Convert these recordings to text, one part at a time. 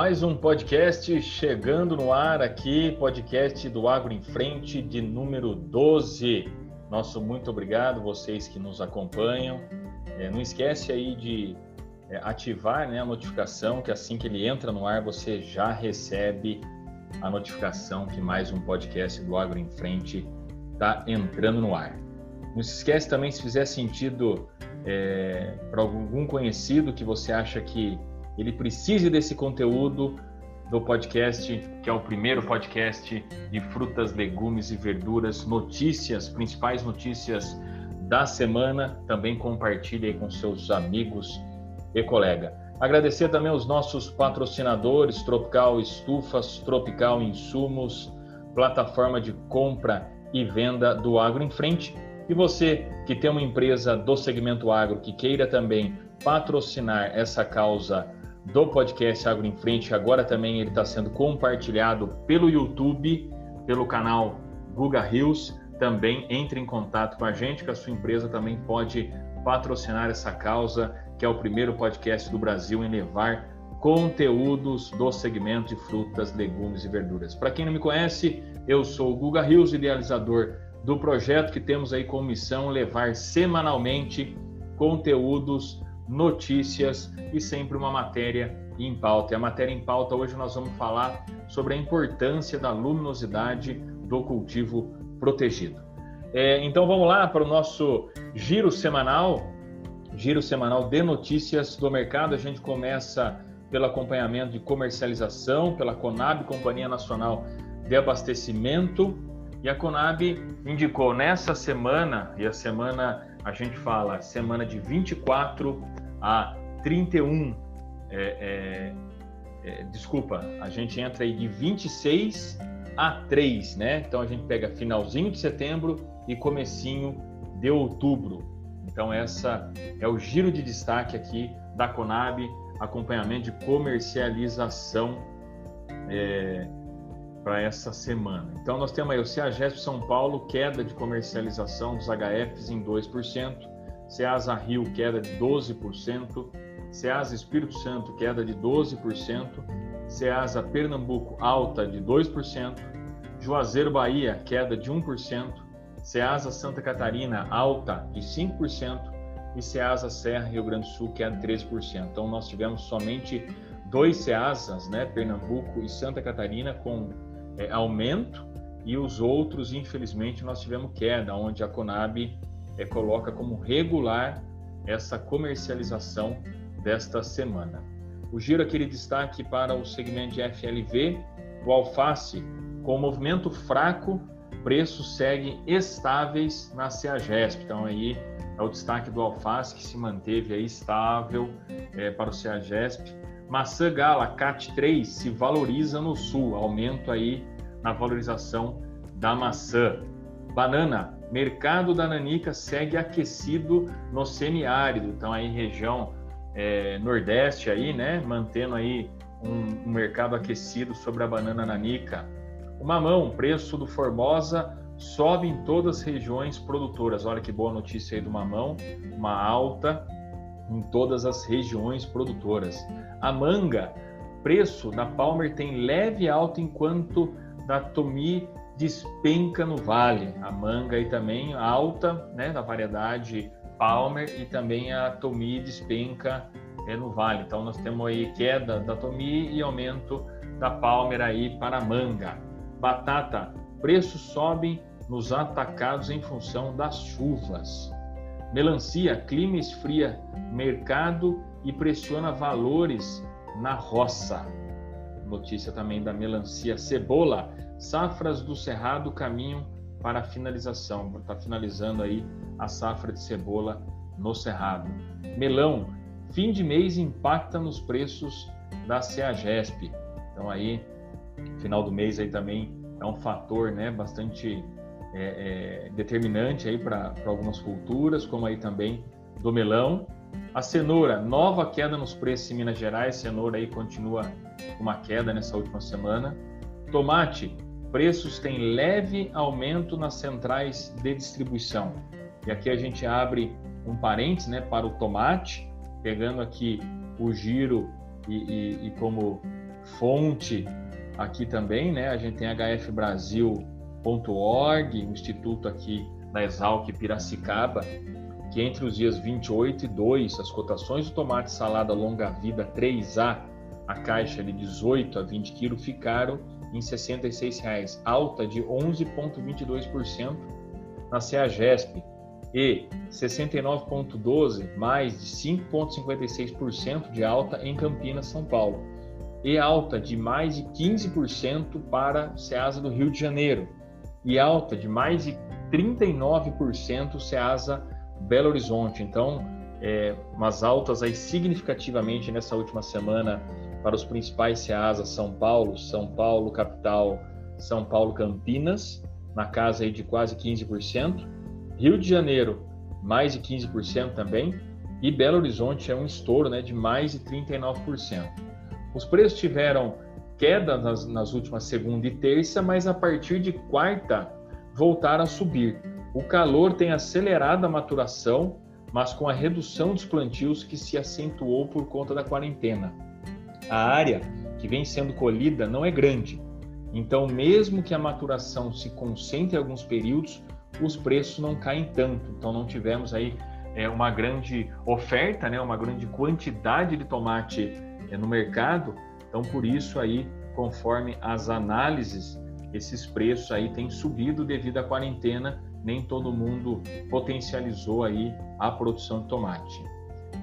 Mais um podcast chegando no ar aqui, podcast do Agro em Frente de número 12. Nosso muito obrigado vocês que nos acompanham. É, não esquece aí de é, ativar né, a notificação, que assim que ele entra no ar você já recebe a notificação que mais um podcast do Agro em Frente está entrando no ar. Não se esquece também, se fizer sentido é, para algum conhecido que você acha que ele precise desse conteúdo do podcast, que é o primeiro podcast de frutas, legumes e verduras, notícias, principais notícias da semana. Também compartilhe aí com seus amigos e colega. Agradecer também aos nossos patrocinadores, Tropical Estufas, Tropical Insumos, plataforma de compra e venda do Agro em Frente. E você que tem uma empresa do segmento agro que queira também patrocinar essa causa do podcast Agro em Frente. Agora também ele está sendo compartilhado pelo YouTube, pelo canal Guga Rios. Também entre em contato com a gente, que a sua empresa também pode patrocinar essa causa, que é o primeiro podcast do Brasil em levar conteúdos do segmento de frutas, legumes e verduras. Para quem não me conhece, eu sou o Guga Rios, idealizador do projeto que temos aí como missão levar semanalmente conteúdos notícias e sempre uma matéria em pauta. E a matéria em pauta hoje nós vamos falar sobre a importância da luminosidade do cultivo protegido. É, então vamos lá para o nosso giro semanal, giro semanal de notícias do mercado. A gente começa pelo acompanhamento de comercialização pela Conab, Companhia Nacional de Abastecimento. E a Conab indicou nessa semana, e a semana a gente fala semana de 24 a 31, é, é, é, desculpa, a gente entra aí de 26 a 3, né? Então a gente pega finalzinho de setembro e comecinho de outubro. Então essa é o giro de destaque aqui da Conab, acompanhamento de comercialização é, para essa semana. Então nós temos aí o CEAGESP São Paulo, queda de comercialização dos HFs em 2%, Ceasa Rio, queda de 12%, Ceasa Espírito Santo, queda de 12%, Ceasa Pernambuco, alta de 2%, Juazeiro Bahia, queda de 1%, Ceasa Santa Catarina, alta de 5%, e Ceasa Serra Rio Grande do Sul, queda de 13%. Então, nós tivemos somente dois Ceasas, né, Pernambuco e Santa Catarina, com é, aumento, e os outros, infelizmente, nós tivemos queda, onde a Conab é, coloca como regular essa comercialização desta semana. O giro aquele destaque para o segmento de FLV, o alface com movimento fraco, preços seguem estáveis na CEAGESP. Então aí é o destaque do alface que se manteve aí estável é, para o CEAGESP. Maçã gala CAT3 se valoriza no sul, aumento aí na valorização da maçã. Banana mercado da nanica segue aquecido no semiárido, então aí região é, nordeste aí, né, mantendo aí um, um, mercado aquecido sobre a banana nanica. O mamão, preço do Formosa sobe em todas as regiões produtoras. Olha que boa notícia aí do mamão, uma alta em todas as regiões produtoras. A manga, preço da Palmer tem leve alta enquanto da Tomi despenca no vale. A manga aí também alta, né, da variedade Palmer e também a Tomi despenca é, no vale. Então nós temos aí queda da Tomi e aumento da Palmer aí para a manga. Batata, preços sobem nos atacados em função das chuvas. Melancia, clima esfria mercado e pressiona valores na roça. Notícia também da melancia. Cebola, Safras do Cerrado caminham para a finalização. Está finalizando aí a safra de cebola no Cerrado. Melão, fim de mês impacta nos preços da CEAGESP. Então aí, final do mês aí também é um fator, né, bastante é, é, determinante aí para algumas culturas, como aí também do melão. A cenoura, nova queda nos preços em Minas Gerais. Cenoura aí continua uma queda nessa última semana. Tomate, preços têm leve aumento nas centrais de distribuição. E aqui a gente abre um parênteses né, para o tomate, pegando aqui o giro e, e, e como fonte aqui também, né? A gente tem hfbrasil.org, um instituto aqui da Exalc Piracicaba, que entre os dias 28 e 2, as cotações do tomate salada longa vida 3A, a caixa de 18 a 20 quilos, ficaram em R$ 66,00, alta de 11,22% na CEAGESP e 69,12, mais de 5,56% de alta em Campinas, São Paulo, e alta de mais de 15% para Ceasa do Rio de Janeiro, e alta de mais de 39% Ceasa Belo Horizonte. Então, é, umas altas aí significativamente nessa última semana para os principais Ceasa São Paulo, São Paulo capital, São Paulo Campinas, na casa aí de quase 15%. Rio de Janeiro, mais de 15% também. E Belo Horizonte é um estouro né, de mais de 39%. Os preços tiveram queda nas, nas últimas segunda e terça, mas a partir de quarta voltaram a subir. O calor tem acelerado a maturação, mas com a redução dos plantios que se acentuou por conta da quarentena. A área que vem sendo colhida não é grande, então, mesmo que a maturação se concentre em alguns períodos, os preços não caem tanto. Então, não tivemos aí é, uma grande oferta, né, uma grande quantidade de tomate é, no mercado. Então, por isso aí, conforme as análises, esses preços aí têm subido devido à quarentena. Nem todo mundo potencializou aí a produção de tomate.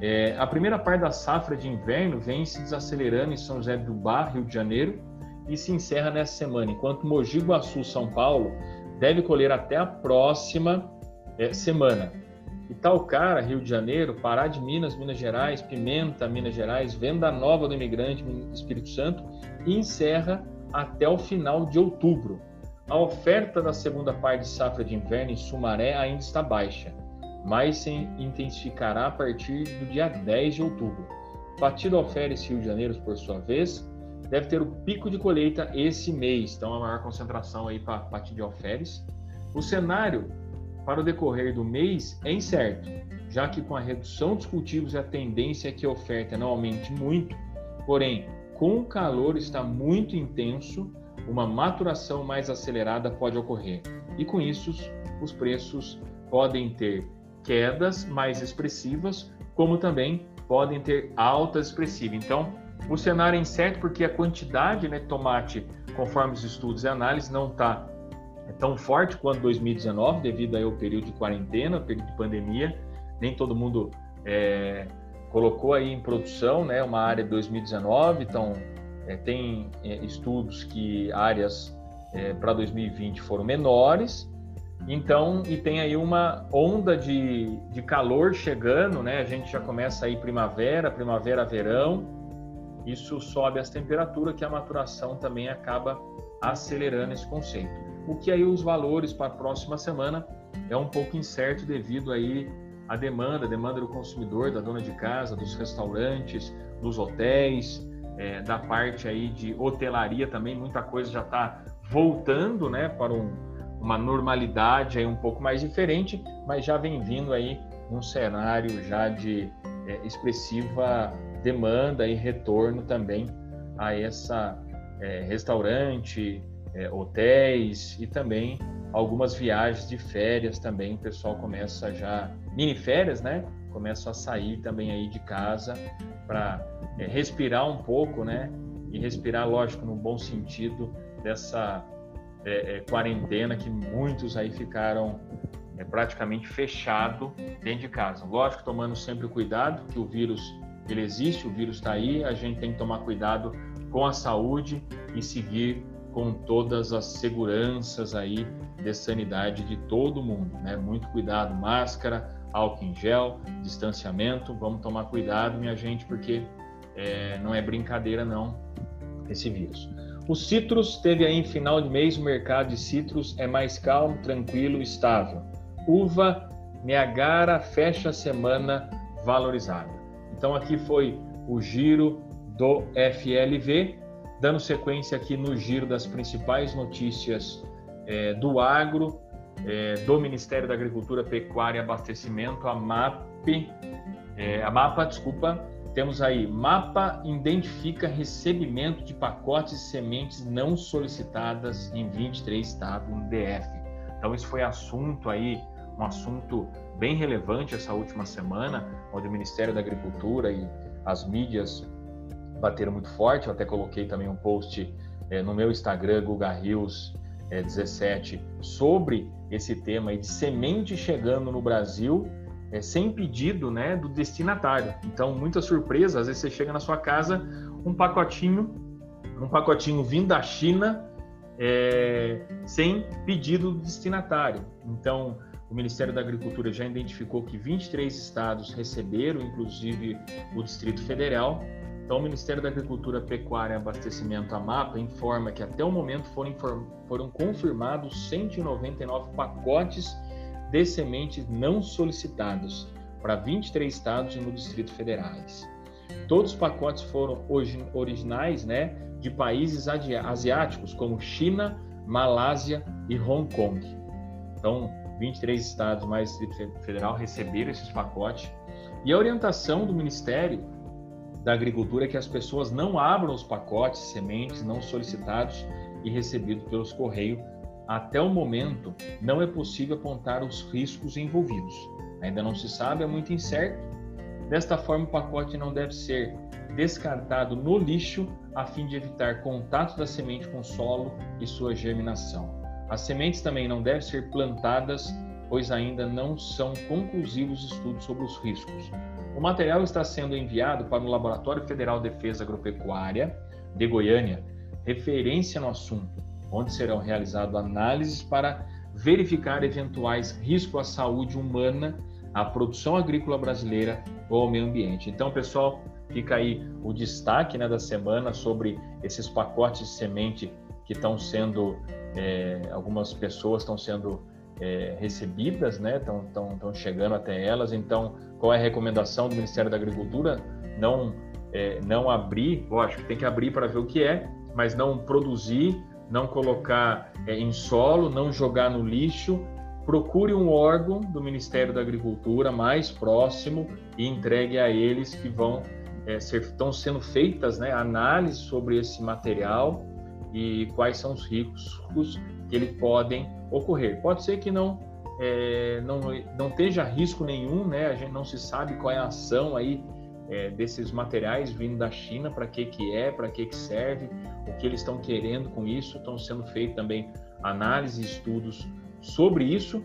É, a primeira parte da safra de inverno vem se desacelerando em São José do Bar, Rio de Janeiro, e se encerra nessa semana, enquanto Mogi Guaçu, São Paulo, deve colher até a próxima é, semana. Italcara, Rio de Janeiro, Pará de Minas, Minas Gerais, Pimenta, Minas Gerais, Venda Nova do Imigrante, Espírito Santo, e encerra até o final de outubro. A oferta da segunda parte de safra de inverno em Sumaré ainda está baixa, mas se intensificará a partir do dia 10 de outubro. Batido Alferes, Rio de Janeiro, por sua vez, deve ter o pico de colheita esse mês, então a maior concentração aí para Pati de Alferes. O cenário para o decorrer do mês é incerto, já que com a redução dos cultivos a tendência é que a oferta não aumente muito, porém, com o calor está muito intenso, uma maturação mais acelerada pode ocorrer. E com isso, os preços podem ter quedas mais expressivas, como também podem ter altas expressivas. Então, o cenário é incerto porque a quantidade né, de tomate, conforme os estudos e análises, não está é tão forte quanto 2019, devido ao período de quarentena, período de pandemia. Nem todo mundo é, colocou aí em produção né, uma área de 2019, então é, tem é, estudos que áreas é, para 2020 foram menores, então, e tem aí uma onda de, de calor chegando, né? A gente já começa aí primavera, primavera-verão, isso sobe as temperaturas, que a maturação também acaba acelerando esse conceito. O que aí os valores para a próxima semana é um pouco incerto devido aí à demanda, demanda do consumidor, da dona de casa, dos restaurantes, dos hotéis, é, da parte aí de hotelaria também, muita coisa já está voltando, né, para um, uma normalidade aí um pouco mais diferente, mas já vem vindo aí um cenário já de é, expressiva demanda e retorno também a essa é, restaurante, é, hotéis e também algumas viagens de férias também. O pessoal começa já mini férias, né? Começa a sair também aí de casa para é, respirar um pouco, né? E respirar, lógico, no bom sentido dessa é, é, quarentena que muitos aí ficaram é, praticamente fechado dentro de casa. Lógico, tomando sempre cuidado que o vírus ele existe, o vírus está aí, a gente tem que tomar cuidado com a saúde e seguir com todas as seguranças aí de sanidade de todo mundo, né? Muito cuidado, máscara, álcool em gel, distanciamento, vamos tomar cuidado, minha gente, porque é, não é brincadeira não esse vírus. O citros teve aí em final de mês o mercado de citros é mais calmo, tranquilo, estável. Uva Niagara fecha a semana valorizada. Então aqui foi o giro do FLV, dando sequência aqui no giro das principais notícias é, do agro, é, do Ministério da Agricultura, Pecuária e Abastecimento, a MAP, é, a MAPA, desculpa, temos aí, mapa identifica recebimento de pacotes de sementes não solicitadas em 23 estados no DF. Então, isso foi assunto aí, um assunto bem relevante essa última semana, onde o Ministério da Agricultura e as mídias bateram muito forte. Eu até coloquei também um post é, no meu Instagram, Guga Rios é, 17, sobre esse tema aí de semente chegando no Brasil é, sem pedido né, do destinatário. Então, muita surpresa, às vezes você chega na sua casa, um pacotinho, um pacotinho vindo da China é, sem pedido do destinatário. Então, o Ministério da Agricultura já identificou que 23 estados receberam, inclusive o Distrito Federal. Então, o Ministério da Agricultura, Pecuária e Abastecimento, a MAPA, informa que até o momento foram, foram confirmados 199 pacotes de sementes não solicitados para 23 estados e no Distrito Federais. Todos os pacotes foram originais né, de países asiáticos como China, Malásia e Hong Kong. Então, 23 estados mais Distrito Federal receberam esses pacotes. E a orientação do Ministério da Agricultura é que as pessoas não abram os pacotes, sementes não solicitados e recebidos pelos Correios até o momento, não é possível apontar os riscos envolvidos. Ainda não se sabe, é muito incerto. Desta forma, o pacote não deve ser descartado no lixo a fim de evitar contato da semente com o solo e sua germinação. As sementes também não devem ser plantadas, pois ainda não são conclusivos estudos sobre os riscos. O material está sendo enviado para o Laboratório Federal de Defesa Agropecuária de Goiânia, referência no assunto, onde serão realizadas análises para verificar eventuais riscos à saúde humana, à produção agrícola brasileira ou ao meio ambiente. Então, pessoal, fica aí o destaque né, da semana sobre esses pacotes de semente que estão sendo, é, algumas pessoas estão sendo é, recebidas, né, estão, chegando até elas. Então, qual é a recomendação do Ministério da Agricultura? Não, é, não abrir, lógico, tem que abrir para ver o que é, mas não produzir não colocar é, em solo, não jogar no lixo. Procure um órgão do Ministério da Agricultura mais próximo e entregue a eles que vão é, ser, estão sendo feitas né, análises sobre esse material e quais são os riscos que ele podem ocorrer. Pode ser que não é, não, não esteja risco nenhum, né? A gente não se sabe qual é a ação aí é, desses materiais vindo da China, para que que é, para que que serve, o que eles estão querendo com isso. Estão sendo feitos também análises estudos sobre isso,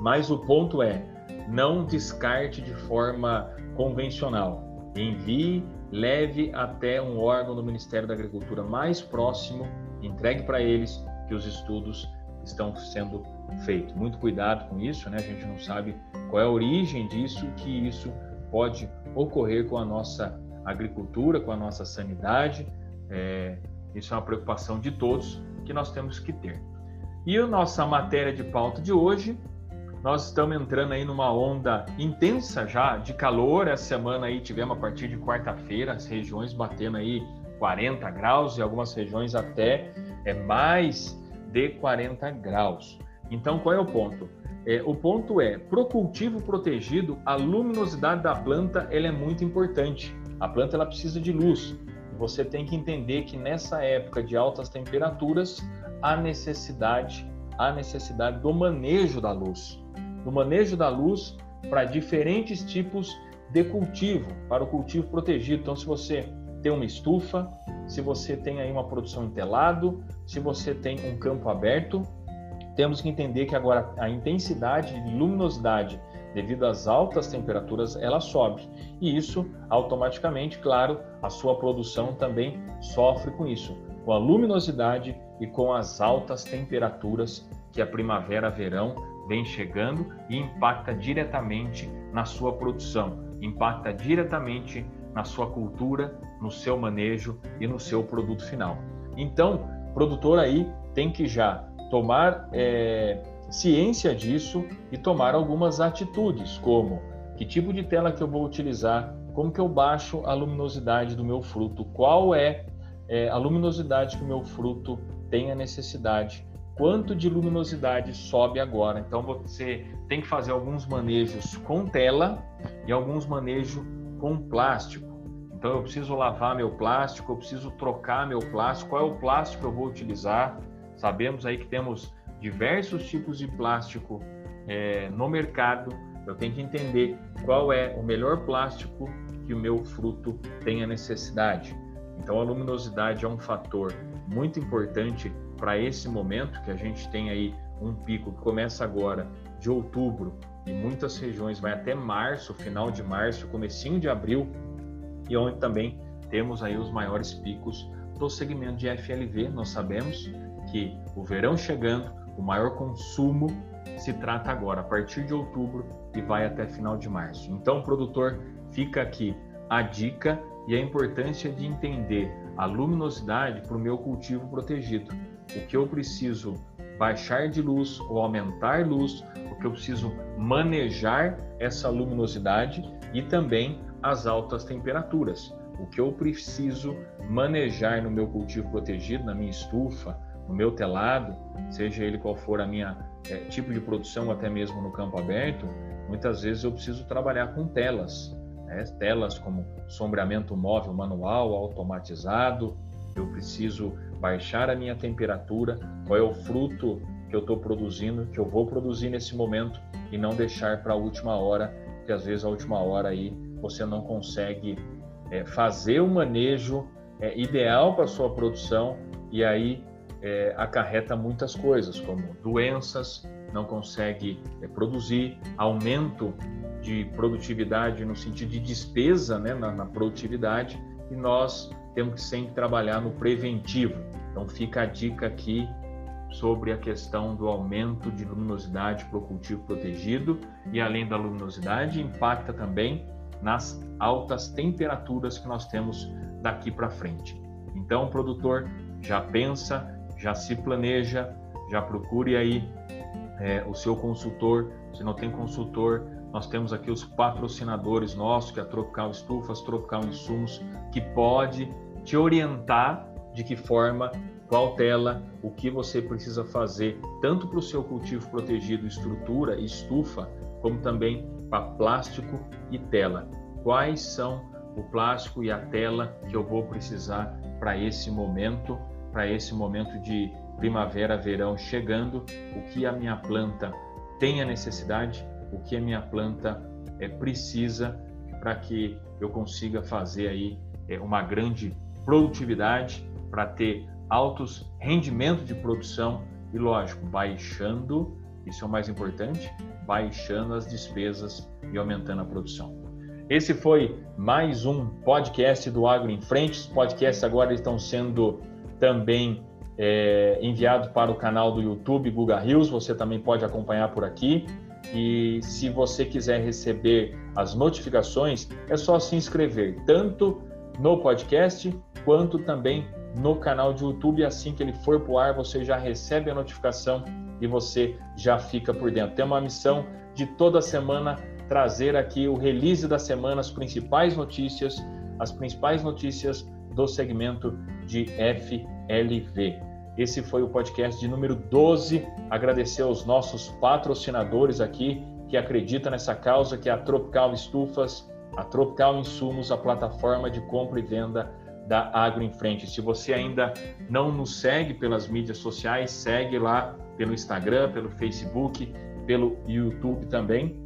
mas o ponto é, não descarte de forma convencional. Envie, leve até um órgão do Ministério da Agricultura mais próximo, entregue para eles que os estudos estão sendo feitos. Muito cuidado com isso, né? A gente não sabe qual é a origem disso, que isso pode ocorrer com a nossa agricultura, com a nossa sanidade. É, isso é uma preocupação de todos que nós temos que ter. E a nossa matéria de pauta de hoje, nós estamos entrando aí numa onda intensa já de calor. Essa semana aí tivemos a partir de quarta-feira as regiões batendo aí 40 graus e algumas regiões até é mais de 40 graus. Então, qual é o ponto? É, o ponto é, para o cultivo protegido, a luminosidade da planta ela é muito importante. A planta ela precisa de luz. Você tem que entender que nessa época de altas temperaturas, há necessidade, há necessidade do manejo da luz. Do manejo da luz para diferentes tipos de cultivo, para o cultivo protegido. Então, se você tem uma estufa, se você tem aí uma produção em telado, se você tem um campo aberto, temos que entender que agora a intensidade de luminosidade devido às altas temperaturas ela sobe e isso automaticamente, claro, a sua produção também sofre com isso, com a luminosidade e com as altas temperaturas que a primavera-verão vem chegando e impacta diretamente na sua produção, impacta diretamente na sua cultura, no seu manejo e no seu produto final. Então, produtor aí tem que já tomar é, ciência disso e tomar algumas atitudes, como que tipo de tela que eu vou utilizar, como que eu baixo a luminosidade do meu fruto, qual é, é a luminosidade que o meu fruto tem a necessidade, quanto de luminosidade sobe agora. Então você tem que fazer alguns manejos com tela e alguns manejos com plástico. Então eu preciso lavar meu plástico, eu preciso trocar meu plástico, qual é o plástico que eu vou utilizar? Sabemos aí que temos diversos tipos de plástico é, no mercado. Eu tenho que entender qual é o melhor plástico que o meu fruto tenha necessidade. Então a luminosidade é um fator muito importante para esse momento que a gente tem aí um pico que começa agora de outubro e muitas regiões vai até março, final de março, comecinho de abril, e onde também temos aí os maiores picos do segmento de FLV. Nós sabemos que o verão chegando, o maior consumo se trata agora, a partir de outubro e vai até final de março. Então, produtor, fica aqui a dica e a importância de entender a luminosidade para o meu cultivo protegido. O que eu preciso baixar de luz ou aumentar luz, o que eu preciso manejar essa luminosidade e também as altas temperaturas. O que eu preciso manejar no meu cultivo protegido, na minha estufa, no meu telado, seja ele qual for a minha é, tipo de produção, até mesmo no campo aberto, muitas vezes eu preciso trabalhar com telas, né? telas como sombreamento móvel manual, automatizado. Eu preciso baixar a minha temperatura, qual é o fruto que eu estou produzindo, que eu vou produzir nesse momento e não deixar para a última hora, que às vezes a última hora aí você não consegue é, fazer o manejo é, ideal para sua produção e aí é, acarreta muitas coisas, como doenças, não consegue é, produzir, aumento de produtividade no sentido de despesa né, na, na produtividade e nós temos que sempre trabalhar no preventivo. Então fica a dica aqui sobre a questão do aumento de luminosidade para o cultivo protegido e além da luminosidade impacta também nas altas temperaturas que nós temos daqui para frente. Então, o produtor já pensa, já se planeja, já procure aí é, o seu consultor. Se não tem consultor, nós temos aqui os patrocinadores nossos, que é a Tropical Estufas, Tropical Insumos, que pode te orientar de que forma, qual tela, o que você precisa fazer, tanto para o seu cultivo protegido, estrutura, estufa, como também para plástico e tela. Quais são o plástico e a tela que eu vou precisar para esse momento, para esse momento de primavera, verão chegando, o que a minha planta tem a necessidade, o que a minha planta é, precisa para que eu consiga fazer aí é, uma grande produtividade, para ter altos rendimentos de produção e, lógico, baixando, isso é o mais importante, baixando as despesas e aumentando a produção. Esse foi mais um podcast do Agro em Frente. Os podcasts agora estão sendo também é, enviados para o canal do YouTube Guga Rios. Você também pode acompanhar por aqui. E se você quiser receber as notificações, é só se inscrever tanto no podcast quanto também no canal de YouTube. Assim que ele for para o ar, você já recebe a notificação e você já fica por dentro. Tem uma missão de toda semana trazer aqui o release da semana, as principais notícias, as principais notícias do segmento de FLV. Esse foi o podcast de número 12. Agradecer aos nossos patrocinadores aqui que acreditam nessa causa, que é a Tropical Estufas, a Tropical Insumos, a plataforma de compra e venda da Agro em Frente. Se você ainda não nos segue pelas mídias sociais, segue lá pelo Instagram, pelo Facebook, pelo YouTube também.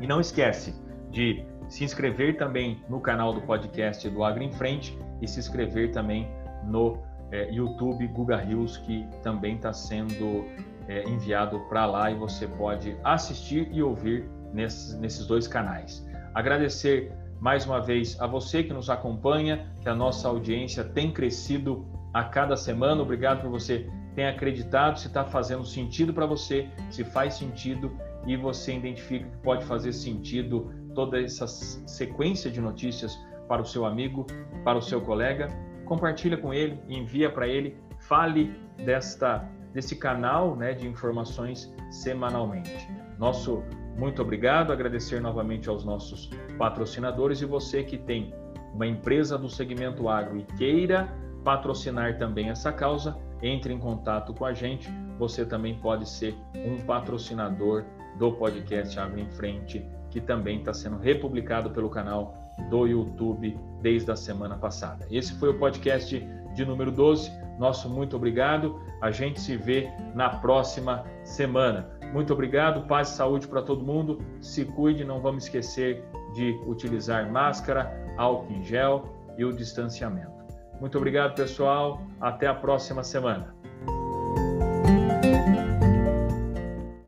E não esquece de se inscrever também no canal do podcast do Agro em Frente e se inscrever também no é, YouTube Guga Rios, que também está sendo é, enviado para lá e você pode assistir e ouvir nesses, nesses dois canais. Agradecer mais uma vez a você que nos acompanha, que a nossa audiência tem crescido a cada semana. Obrigado por você tem acreditado, se está fazendo sentido para você, se faz sentido e você identifica que pode fazer sentido toda essa sequência de notícias para o seu amigo, para o seu colega, compartilha com ele, envia para ele, fale desta desse canal né, de informações semanalmente. Nosso muito obrigado, agradecer novamente aos nossos patrocinadores e você que tem uma empresa do segmento agro e queira patrocinar também essa causa, entre em contato com a gente. Você também pode ser um patrocinador do podcast Agro em Frente, que também está sendo republicado pelo canal do YouTube desde a semana passada. Esse foi o podcast de número 12. Nosso muito obrigado. A gente se vê na próxima semana. Muito obrigado, paz e saúde para todo mundo. Se cuide, não vamos esquecer de utilizar máscara, álcool em gel e o distanciamento. Muito obrigado, pessoal. Até a próxima semana.